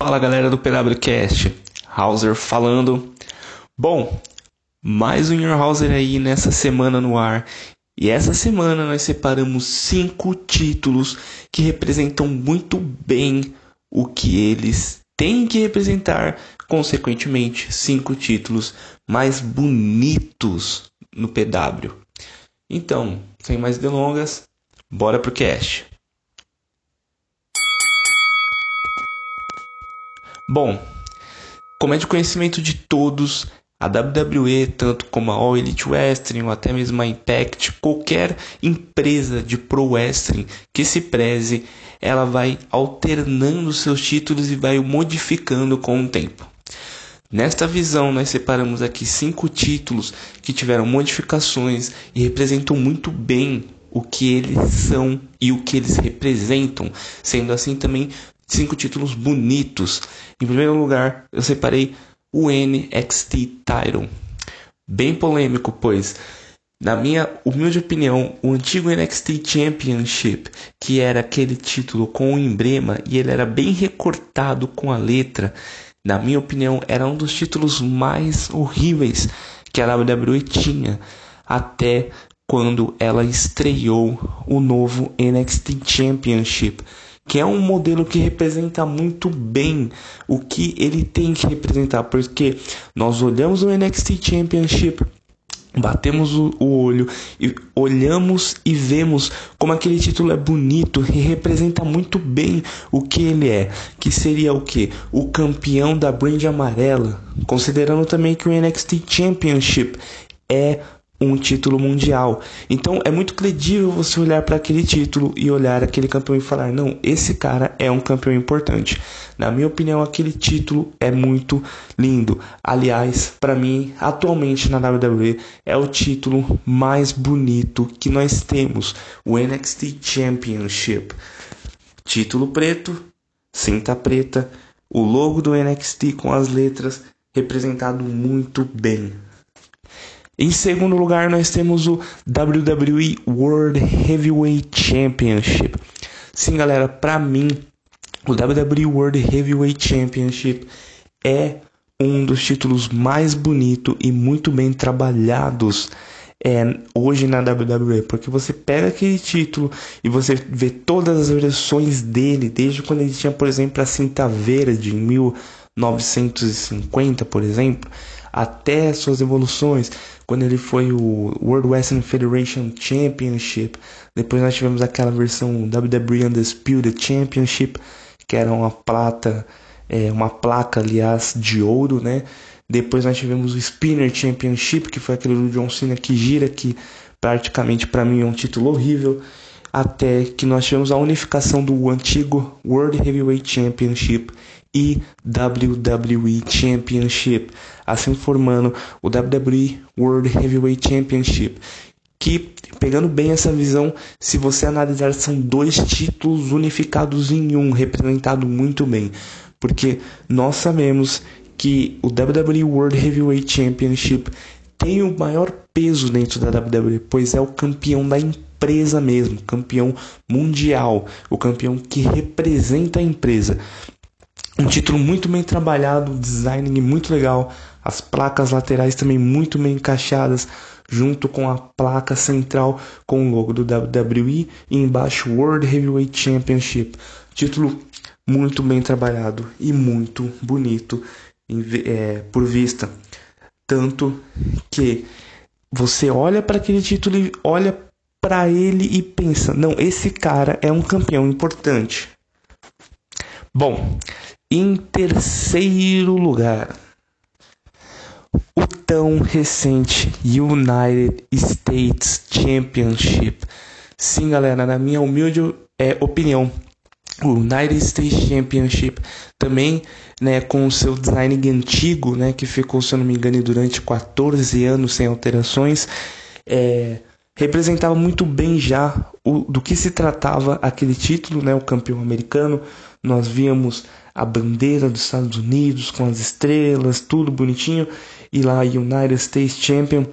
Fala galera do PWCast, Hauser falando. Bom, mais um Your Hauser aí nessa semana no ar. E essa semana nós separamos cinco títulos que representam muito bem o que eles têm que representar, consequentemente, cinco títulos mais bonitos no PW. Então, sem mais delongas, bora pro cast. Bom, como é de conhecimento de todos, a WWE, tanto como a All Elite Wrestling ou até mesmo a Impact, qualquer empresa de pro wrestling que se preze, ela vai alternando seus títulos e vai modificando com o tempo. Nesta visão, nós separamos aqui cinco títulos que tiveram modificações e representam muito bem o que eles são e o que eles representam, sendo assim também cinco títulos bonitos. Em primeiro lugar, eu separei o NXT Title. Bem polêmico, pois, na minha humilde opinião, o antigo NXT Championship, que era aquele título com o emblema e ele era bem recortado com a letra, na minha opinião, era um dos títulos mais horríveis que a WWE tinha até quando ela estreou o novo NXT Championship, que é um modelo que representa muito bem o que ele tem que representar, porque nós olhamos o NXT Championship batemos o, olho e olhamos e vemos como aquele título é bonito e representa muito bem o que ele é, que seria o que? O campeão da brand amarela, considerando também que o NXT Championship é um título mundial. Então é muito credível você olhar para aquele título e olhar aquele campeão e falar: não, esse cara é um campeão importante. Na minha opinião, aquele título é muito lindo. Aliás, para mim, atualmente na WWE é o título mais bonito que nós temos, o NXT Championship. Título preto, cinta preta, o logo do NXT com as letras representado muito bem. Em segundo lugar, nós temos o WWE World Heavyweight Championship. Sim, galera, para mim, o WWE World Heavyweight Championship é um dos títulos mais bonitos e muito bem trabalhados é, hoje na WWE, porque você pega aquele título e você vê todas as versões dele, desde quando ele tinha, por exemplo, a cinta verde em 1950, por exemplo, até suas evoluções, quando ele foi o World Wrestling Federation Championship. Depois nós tivemos aquela versão WWE Undisputed Championship, que era uma plata, é, uma placa, aliás, de ouro, né? Depois nós tivemos o Spinner Championship, que foi aquele do John Cena que gira, que praticamente para mim é um título horrível. Até que nós tivemos a unificação do antigo World Heavyweight Championship e WWE Championship, assim formando o WWE World Heavyweight Championship. Que, pegando bem essa visão, se você analisar, são dois títulos unificados em um, representado muito bem, porque nós sabemos que o WWE World Heavyweight Championship tem o maior peso dentro da WWE, pois é o campeão da empresa mesmo, campeão mundial, o campeão que representa a empresa. Um título muito bem trabalhado, design muito legal, as placas laterais também muito bem encaixadas, junto com a placa central com o logo do WWE e embaixo World Heavyweight Championship. Título muito bem trabalhado e muito bonito é, por vista. Tanto que você olha para aquele título e olha para ele e pensa: não, esse cara é um campeão importante. Bom, em terceiro lugar, o tão recente United States Championship. Sim, galera, na minha humilde é, opinião, o United States Championship também, né, com o seu design antigo, né, que ficou, se eu não me engano, durante 14 anos sem alterações, é, representava muito bem já o, do que se tratava aquele título, né, o campeão americano. Nós víamos a bandeira dos Estados Unidos com as estrelas, tudo bonitinho, e lá United States Champion.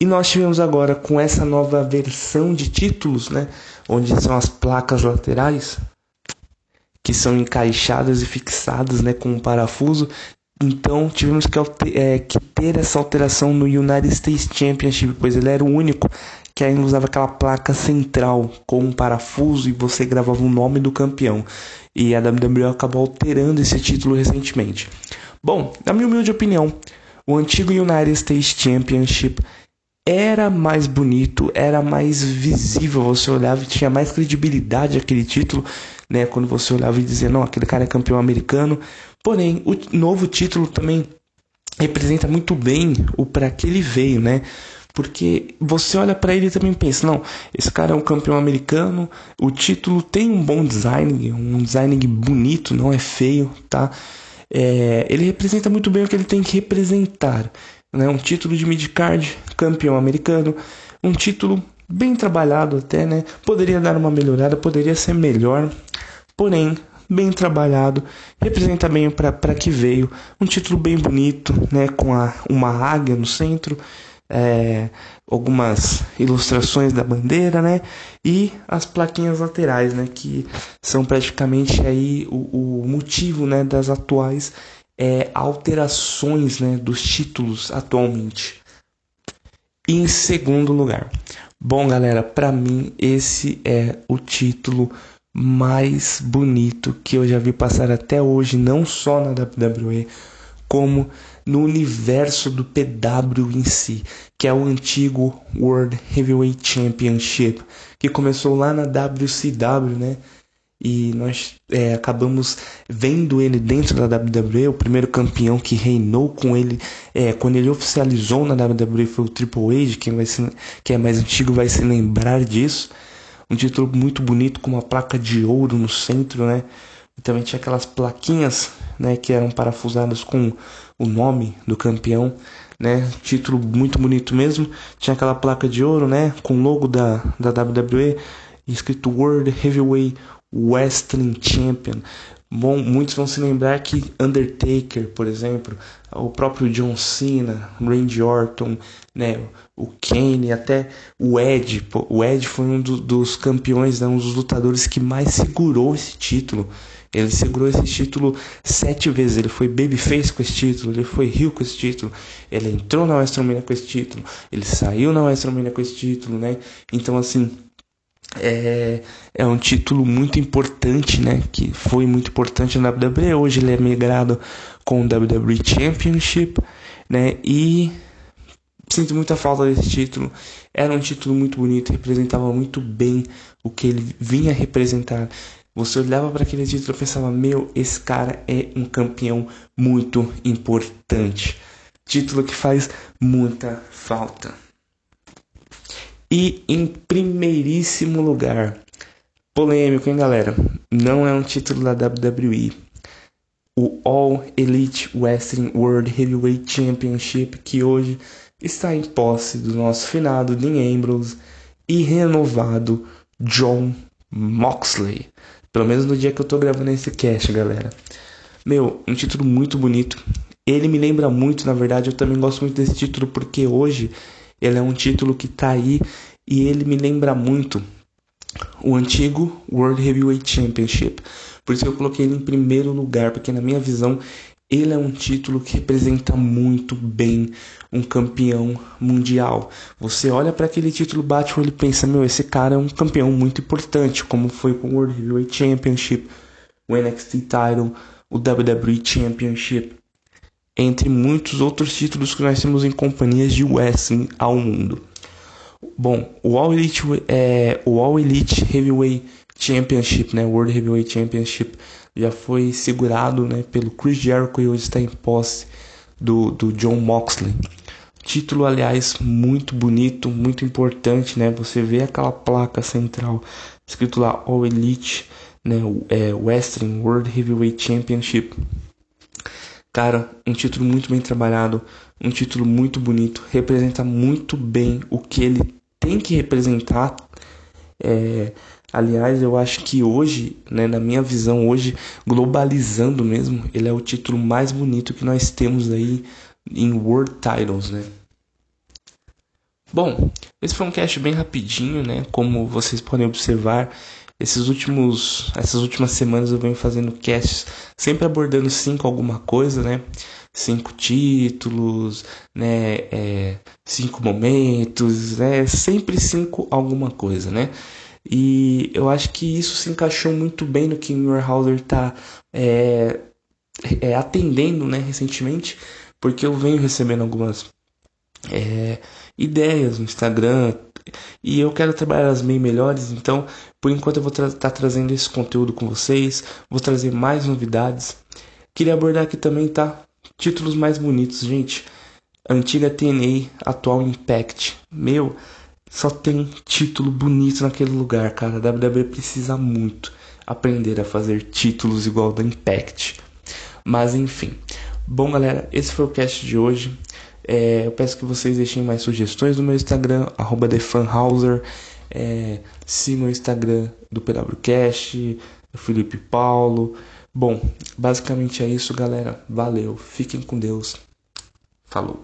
E nós tivemos agora com essa nova versão de títulos, né? onde são as placas laterais que são encaixadas e fixadas, né, com um parafuso. Então tivemos que, é, que, ter essa alteração no United States Championship, pois ele era o único que ainda usava aquela placa central com um parafuso e você gravava o nome do campeão. E a WWE acabou alterando esse título recentemente. Bom, na minha humilde opinião, o antigo United States Championship era mais bonito, era mais visível, você olhava e tinha mais credibilidade aquele título, né? Quando você olhava e dizia, não, aquele cara é campeão americano. Porém, o novo título também representa muito bem o para que ele veio, né? Porque você olha para ele e também pensa, não, esse cara é um campeão americano, o título tem um bom design, um design bonito, não é feio, tá? É, ele representa muito bem o que ele tem que representar, né? Um título de midcard, campeão americano, um título bem trabalhado até, né? Poderia dar uma melhorada, poderia ser melhor, porém bem trabalhado, representa bem para que veio, um título bem bonito, né? Com a, uma águia no centro é, algumas ilustrações da bandeira, né? E as plaquinhas laterais, né? Que são praticamente aí o, o motivo, né? Das atuais é, alterações, né? Dos títulos atualmente. em segundo lugar, bom galera, para mim esse é o título mais bonito que eu já vi passar até hoje, não só na WWE, como no universo do PW em si, que é o antigo World Heavyweight Championship, que começou lá na WCW, né? E nós é, acabamos vendo ele dentro da WWE, o primeiro campeão que reinou com ele, é, quando ele oficializou na WWE foi o Triple H, quem, vai se, quem é mais antigo vai se lembrar disso. Um título muito bonito com uma placa de ouro no centro, né? E também tinha aquelas plaquinhas, né, que eram parafusadas com o nome do campeão, né? Título muito bonito mesmo. Tinha aquela placa de ouro, né, com o logo da da WWE escrito World Heavyweight Wrestling Champion. Bom, muitos vão se lembrar que Undertaker, por exemplo, o próprio John Cena, Randy Orton, né, o Kane, até o Ed. O Ed foi um do, dos campeões, né, um dos lutadores que mais segurou esse título. Ele segurou esse título sete vezes. Ele foi babyface com esse título, ele foi heel com esse título, ele entrou na WrestleMania com esse título, ele saiu na WrestleMania com esse título, né? Então, assim, é, é um título muito importante, né? Que foi muito importante na WWE. Hoje ele é migrado com o WWE Championship, né? E sinto muita falta desse título. Era um título muito bonito, representava muito bem o que ele vinha representar. Você olhava para aquele título e pensava: meu, esse cara é um campeão muito importante. Título que faz muita falta. E em primeiríssimo lugar, polêmico, hein, galera? Não é um título da WWE. O All Elite Wrestling World Heavyweight Championship, que hoje está em posse do nosso finado Dean Ambrose e renovado John Moxley. Pelo menos no dia que eu tô gravando esse cast, galera. Meu, um título muito bonito. Ele me lembra muito, na verdade, eu também gosto muito desse título porque hoje ele é um título que tá aí e ele me lembra muito o antigo World Heavyweight Championship. Por isso eu coloquei ele em primeiro lugar, porque na minha visão ele é um título que representa muito bem um campeão mundial. Você olha para aquele título, olho e pensa: meu, esse cara é um campeão muito importante, como foi com o World Heavyweight Championship, o NXT Title, o WWE Championship, entre muitos outros títulos que nós temos em companhias de wrestling ao mundo. Bom, o All Elite, é, o All Elite Heavyweight Championship, né, World Heavyweight Championship já foi segurado né, pelo Chris Jericho e hoje está em posse do, do John Moxley. Título, aliás, muito bonito, muito importante, né? Você vê aquela placa central escrito lá All Elite, né? É, Western World Heavyweight Championship. Cara, um título muito bem trabalhado, um título muito bonito, representa muito bem o que ele tem que representar. É, Aliás, eu acho que hoje, né, na minha visão, hoje, globalizando mesmo, ele é o título mais bonito que nós temos aí em World Titles, né? Bom, esse foi um cast bem rapidinho, né? Como vocês podem observar, esses últimos, essas últimas semanas eu venho fazendo casts sempre abordando cinco alguma coisa, né? Cinco títulos, né? É, cinco momentos, né? Sempre cinco alguma coisa, né? E eu acho que isso se encaixou muito bem no que o Warhauser está é, é, atendendo, né? Recentemente, porque eu venho recebendo algumas é, ideias no Instagram e eu quero trabalhar as bem melhores. Então, por enquanto, eu vou estar tá trazendo esse conteúdo com vocês. Vou trazer mais novidades. Queria abordar aqui também, tá? Títulos mais bonitos, gente. Antiga TNA, atual Impact. Meu, só tem título bonito naquele lugar, cara. A WWE precisa muito aprender a fazer títulos igual da Impact. Mas enfim. Bom, galera, esse foi o cast de hoje. É, eu peço que vocês deixem mais sugestões no meu Instagram, TheFanhauser. É, o Instagram do PWCast, do Felipe Paulo. Bom, basicamente é isso, galera. Valeu, fiquem com Deus. Falou.